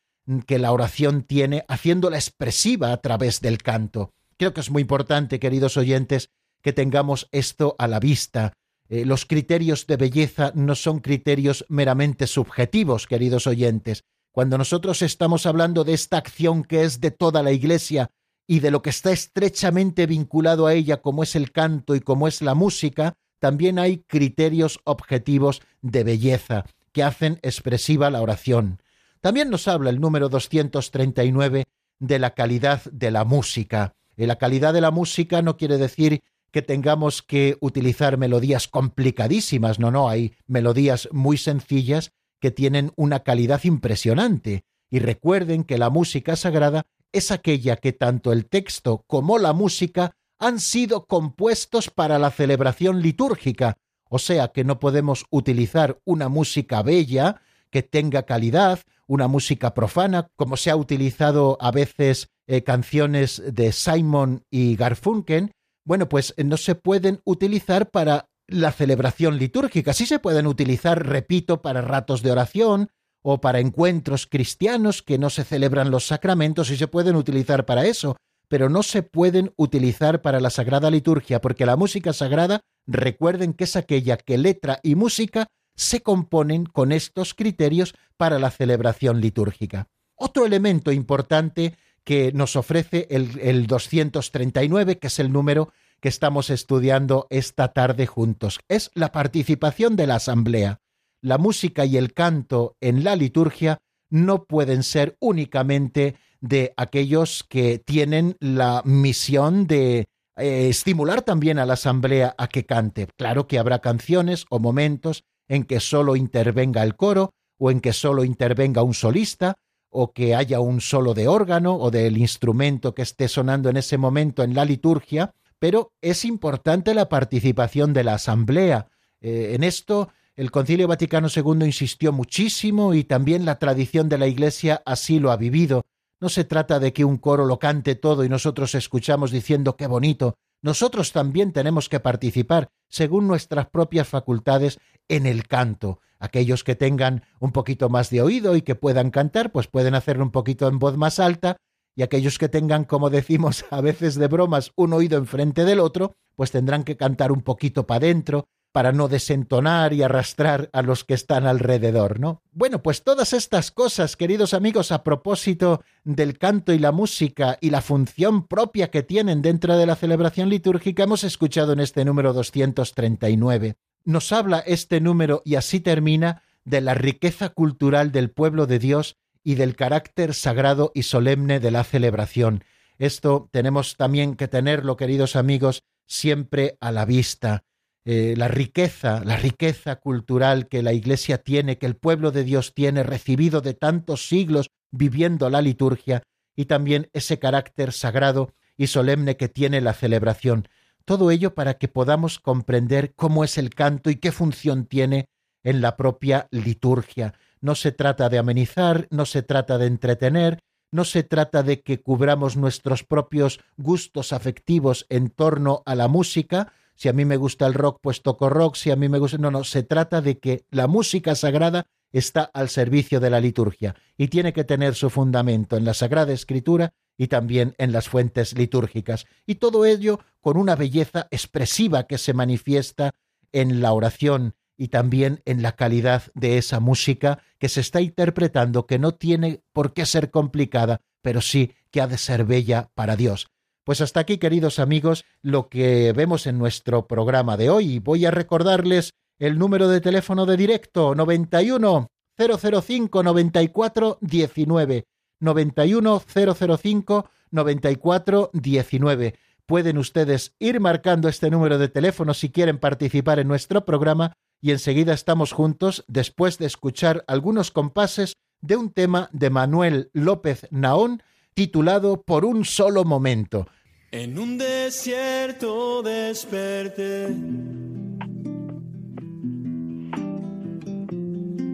que la oración tiene, haciéndola expresiva a través del canto. Creo que es muy importante, queridos oyentes, que tengamos esto a la vista. Eh, los criterios de belleza no son criterios meramente subjetivos, queridos oyentes. Cuando nosotros estamos hablando de esta acción que es de toda la Iglesia y de lo que está estrechamente vinculado a ella, como es el canto y como es la música, también hay criterios objetivos de belleza que hacen expresiva la oración. También nos habla el número 239 de la calidad de la música. Y la calidad de la música no quiere decir que tengamos que utilizar melodías complicadísimas, no, no, hay melodías muy sencillas que tienen una calidad impresionante. Y recuerden que la música sagrada es aquella que tanto el texto como la música han sido compuestos para la celebración litúrgica, o sea que no podemos utilizar una música bella, que tenga calidad, una música profana, como se ha utilizado a veces eh, canciones de Simon y Garfunkel, bueno, pues eh, no se pueden utilizar para la celebración litúrgica. Sí se pueden utilizar, repito, para ratos de oración o para encuentros cristianos que no se celebran los sacramentos y se pueden utilizar para eso, pero no se pueden utilizar para la sagrada liturgia, porque la música sagrada, recuerden que es aquella que letra y música se componen con estos criterios para la celebración litúrgica. Otro elemento importante que nos ofrece el, el 239, que es el número que estamos estudiando esta tarde juntos. Es la participación de la asamblea. La música y el canto en la liturgia no pueden ser únicamente de aquellos que tienen la misión de eh, estimular también a la asamblea a que cante. Claro que habrá canciones o momentos en que solo intervenga el coro o en que solo intervenga un solista o que haya un solo de órgano o del instrumento que esté sonando en ese momento en la liturgia, pero es importante la participación de la asamblea. Eh, en esto el Concilio Vaticano II insistió muchísimo y también la tradición de la Iglesia así lo ha vivido. No se trata de que un coro lo cante todo y nosotros escuchamos diciendo qué bonito. Nosotros también tenemos que participar, según nuestras propias facultades, en el canto. Aquellos que tengan un poquito más de oído y que puedan cantar, pues pueden hacerlo un poquito en voz más alta, y aquellos que tengan, como decimos a veces de bromas, un oído enfrente del otro, pues tendrán que cantar un poquito para adentro, para no desentonar y arrastrar a los que están alrededor, ¿no? Bueno, pues todas estas cosas, queridos amigos, a propósito del canto y la música y la función propia que tienen dentro de la celebración litúrgica, hemos escuchado en este número 239. Nos habla este número y así termina de la riqueza cultural del pueblo de Dios y del carácter sagrado y solemne de la celebración. Esto tenemos también que tenerlo, queridos amigos, siempre a la vista. Eh, la riqueza, la riqueza cultural que la Iglesia tiene, que el pueblo de Dios tiene, recibido de tantos siglos viviendo la liturgia, y también ese carácter sagrado y solemne que tiene la celebración. Todo ello para que podamos comprender cómo es el canto y qué función tiene en la propia liturgia. No se trata de amenizar, no se trata de entretener, no se trata de que cubramos nuestros propios gustos afectivos en torno a la música, si a mí me gusta el rock, pues toco rock, si a mí me gusta... No, no, se trata de que la música sagrada está al servicio de la liturgia y tiene que tener su fundamento en la Sagrada Escritura y también en las fuentes litúrgicas, y todo ello con una belleza expresiva que se manifiesta en la oración y también en la calidad de esa música que se está interpretando, que no tiene por qué ser complicada, pero sí que ha de ser bella para Dios. Pues hasta aquí, queridos amigos, lo que vemos en nuestro programa de hoy. Voy a recordarles el número de teléfono de directo 91 005 94 19 91 005 94 19. Pueden ustedes ir marcando este número de teléfono si quieren participar en nuestro programa y enseguida estamos juntos después de escuchar algunos compases de un tema de Manuel López Naón titulado Por un solo momento. En un desierto desperté.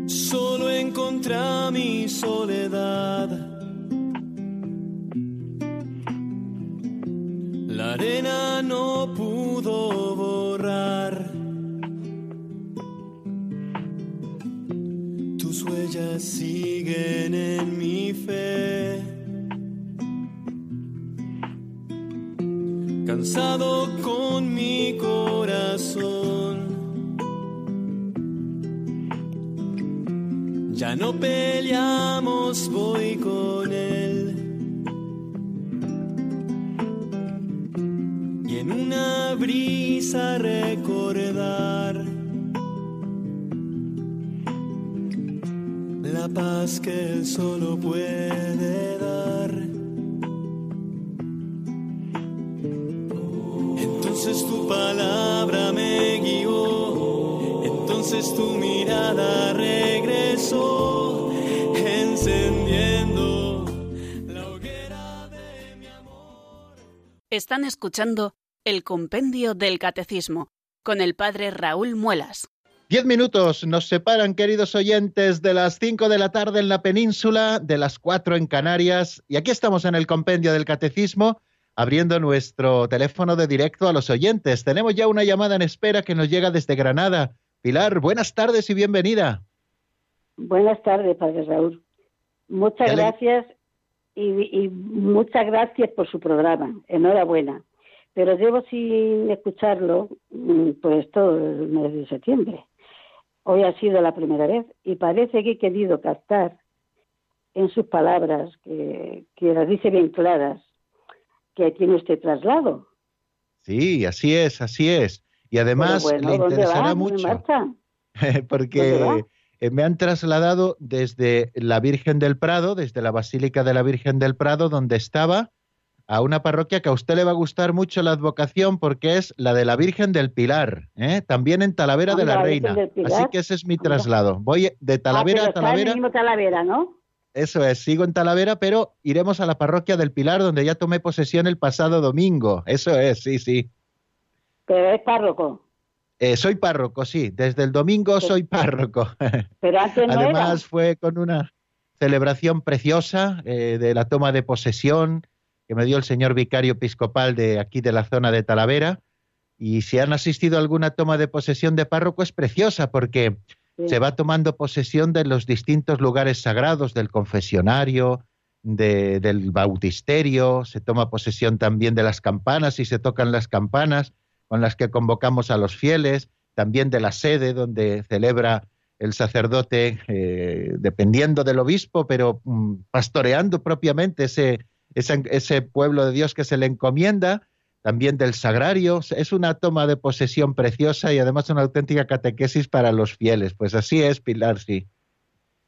Solo encontré mi soledad. La arena no pudo borrar tus huellas siguen en mi fe. Cansado con mi corazón. Ya no peleamos, voy con él. Y en una brisa recordar la paz que él solo puede dar. Tu palabra me guió, entonces tu mirada regresó, encendiendo la hoguera de mi amor. Están escuchando el Compendio del Catecismo con el Padre Raúl Muelas. Diez minutos nos separan, queridos oyentes, de las cinco de la tarde en la península, de las cuatro en Canarias, y aquí estamos en el Compendio del Catecismo abriendo nuestro teléfono de directo a los oyentes. Tenemos ya una llamada en espera que nos llega desde Granada. Pilar, buenas tardes y bienvenida. Buenas tardes, Padre Raúl. Muchas gracias y, muchas gracias por su programa. Enhorabuena. Pero llevo sin escucharlo mm, pues todo el mes de septiembre. Hoy ha sido la primera vez y parece que he querido captar en sus palabras, que, que las dice bien claras, que tiene usted traslado. Sí, así es, así es. Y además le interesará mucho. Porque eh, me han trasladado desde la Virgen del Prado, desde la Basílica de la Virgen del Prado, donde estaba, a una parroquia que a usted le va a gustar mucho la advocación porque es la de la Virgen del Pilar, ¿eh? también en Talavera de la Reina. Así que ese es mi traslado. Voy de ah, Talavera a Talavera. Talavera, ¿no? Eso es, sigo en Talavera, pero iremos a la parroquia del Pilar, donde ya tomé posesión el pasado domingo. Eso es, sí, sí. Pero es párroco. Eh, soy párroco, sí. Desde el domingo soy párroco. Pero antes no Además fue con una celebración preciosa eh, de la toma de posesión que me dio el señor vicario episcopal de aquí de la zona de Talavera. Y si han asistido a alguna toma de posesión de párroco es preciosa porque se va tomando posesión de los distintos lugares sagrados, del confesionario, del bautisterio, se toma posesión también de las campanas y se tocan las campanas con las que convocamos a los fieles, también de la sede donde celebra el sacerdote, eh, dependiendo del obispo, pero mm, pastoreando propiamente ese, ese, pueblo de Dios que se le encomienda, también del sagrario. Es una toma de posesión preciosa y además una auténtica catequesis para los fieles. Pues así es, Pilar, sí.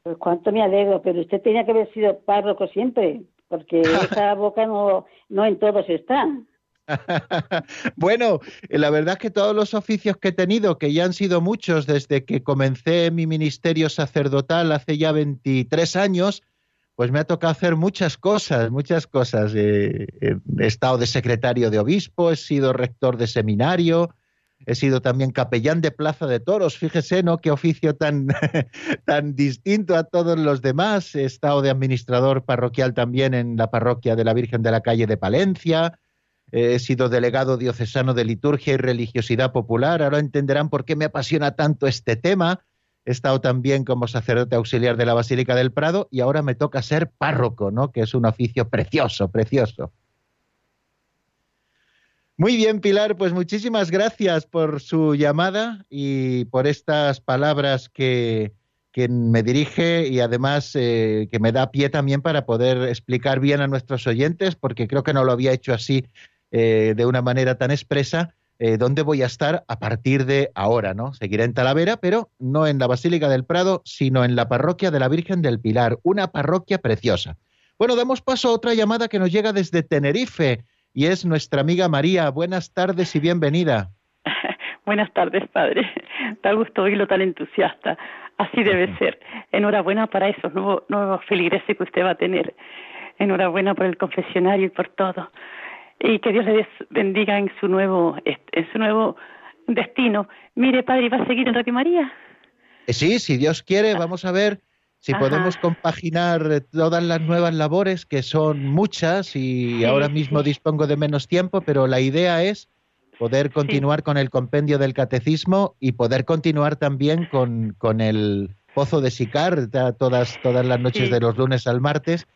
Pues cuánto me alegro, pero usted tenía que haber sido párroco siempre, porque esa boca no, no en todos está. bueno, la verdad es que todos los oficios que he tenido, que ya han sido muchos desde que comencé mi ministerio sacerdotal hace ya 23 años, pues me ha tocado hacer muchas cosas, muchas cosas. he estado de secretario de obispo, he sido rector de seminario, he sido también capellán de Plaza de Toros. Fíjese, ¿no? Qué oficio tan, tan distinto a todos los demás. He estado de administrador parroquial también en la parroquia de la Virgen de la Calle de Palencia. He sido delegado diocesano de liturgia y religiosidad popular. Ahora entenderán por qué me apasiona tanto este tema he estado también como sacerdote auxiliar de la Basílica del Prado y ahora me toca ser párroco, ¿no? Que es un oficio precioso, precioso. Muy bien, Pilar, pues muchísimas gracias por su llamada y por estas palabras que, me dirige y además eh, que me da pie también para poder explicar bien a nuestros oyentes, porque creo que no lo había hecho así eh, de una manera tan expresa eh, dónde voy a estar a partir de ahora, ¿no? Seguiré en Talavera, pero no en la Basílica del Prado, sino en la parroquia de la Virgen del Pilar, una parroquia preciosa. Bueno, damos paso a otra llamada que nos llega desde Tenerife y es nuestra amiga María. Buenas tardes y bienvenida. Buenas tardes, padre. Tal gusto oírlo tan entusiasta. Así debe ser. Enhorabuena para esos nuevos, nuevos feligreses que usted va a tener. Enhorabuena por el confesionario y por todo y que Dios les bendiga en su nuevo en su nuevo destino. Mire, padre, ¿va a seguir en Radio María? Eh, sí, si Dios quiere, vamos a ver si podemos compaginar todas las nuevas labores, que son muchas y ahora mismo dispongo de menos tiempo, pero la idea es poder continuar con el compendio del catecismo y poder continuar también con, con el Pozo de Sicar todas, todas las noches de los lunes al martes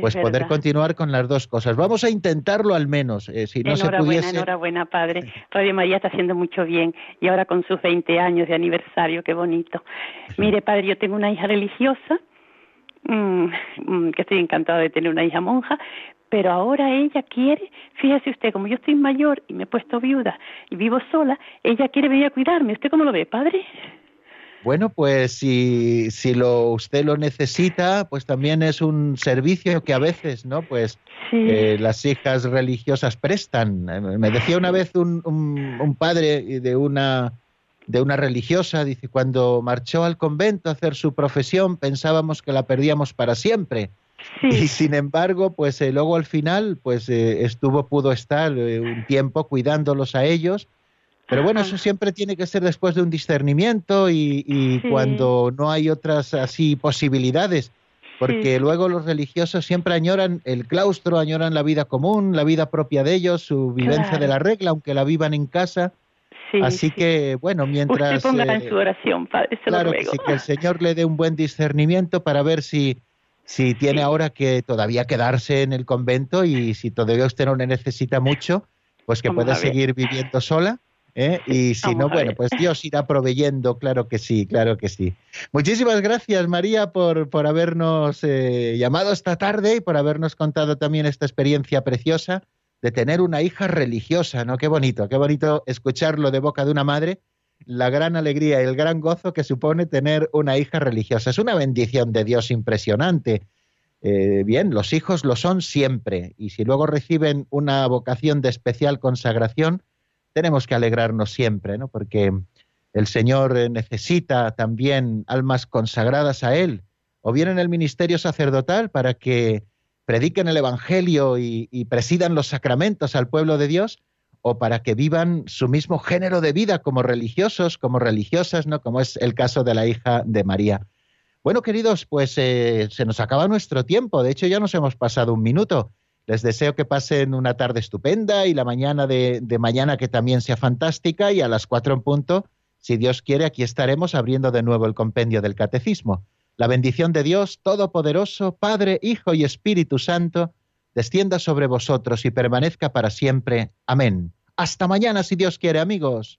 pues poder continuar con las dos cosas. Vamos a intentarlo al menos. Eh, si no enhorabuena, se enhorabuena, padre. Radio María está haciendo mucho bien y ahora con sus 20 años de aniversario, qué bonito. Mire, padre, yo tengo una hija religiosa, mm, mm, que estoy encantada de tener una hija monja, pero ahora ella quiere, fíjese usted, como yo estoy mayor y me he puesto viuda y vivo sola, ella quiere venir a cuidarme. ¿Usted cómo lo ve, padre? Bueno, pues si, si lo, usted lo necesita, pues también es un servicio que a veces, ¿no? Pues eh, las hijas religiosas prestan. Eh, me decía una vez un, un, padre de una, de una religiosa, dice, cuando marchó al convento a hacer su profesión pensábamos que la perdíamos para siempre. Y sin embargo, pues eh, luego al final, pues estuvo, pudo estar un tiempo cuidándolos a ellos pero bueno, eso siempre tiene que ser después de un discernimiento y, cuando no hay otras así posibilidades, porque luego los religiosos siempre añoran el claustro, añoran la vida común, la vida propia de ellos, su vivencia de la regla, aunque la vivan en casa. Así que, bueno, mientras... Usted ponga en eh, su oración, Padre, claro Que, sí, que el Señor le dé un buen discernimiento para ver si, si tiene ahora que todavía quedarse en el convento y si todavía usted no le necesita mucho, pues que pueda seguir viviendo sola ¿eh? Y si no, bueno, pues Dios irá proveyendo, claro que sí, claro que sí. Muchísimas gracias, María, por, por habernos eh, llamado esta tarde y por habernos contado también esta experiencia preciosa de tener una hija religiosa, ¿no? Qué bonito, qué bonito escucharlo de boca de una madre, la gran alegría y el gran gozo que supone tener una hija religiosa. Es una bendición de Dios impresionante. Eh, bien, los hijos lo son siempre y si luego reciben una vocación de especial consagración, tenemos que alegrarnos siempre, ¿no? Porque el Señor eh, necesita también almas consagradas a Él, o bien en el ministerio sacerdotal para que prediquen el Evangelio y, presidan los sacramentos al pueblo de Dios, o para que vivan su mismo género de vida como religiosos, como religiosas, ¿no? Como es el caso de la hija de María. Bueno, queridos, pues eh, se nos acaba nuestro tiempo. De hecho, ya nos hemos pasado un minuto. Les deseo que pasen una tarde estupenda y la mañana de, mañana que también sea fantástica y a las cuatro en punto, si Dios quiere, aquí estaremos abriendo de nuevo el compendio del Catecismo. La bendición de Dios Todopoderoso, Padre, Hijo y Espíritu Santo, descienda sobre vosotros y permanezca para siempre. Amén. Hasta mañana, si Dios quiere, amigos.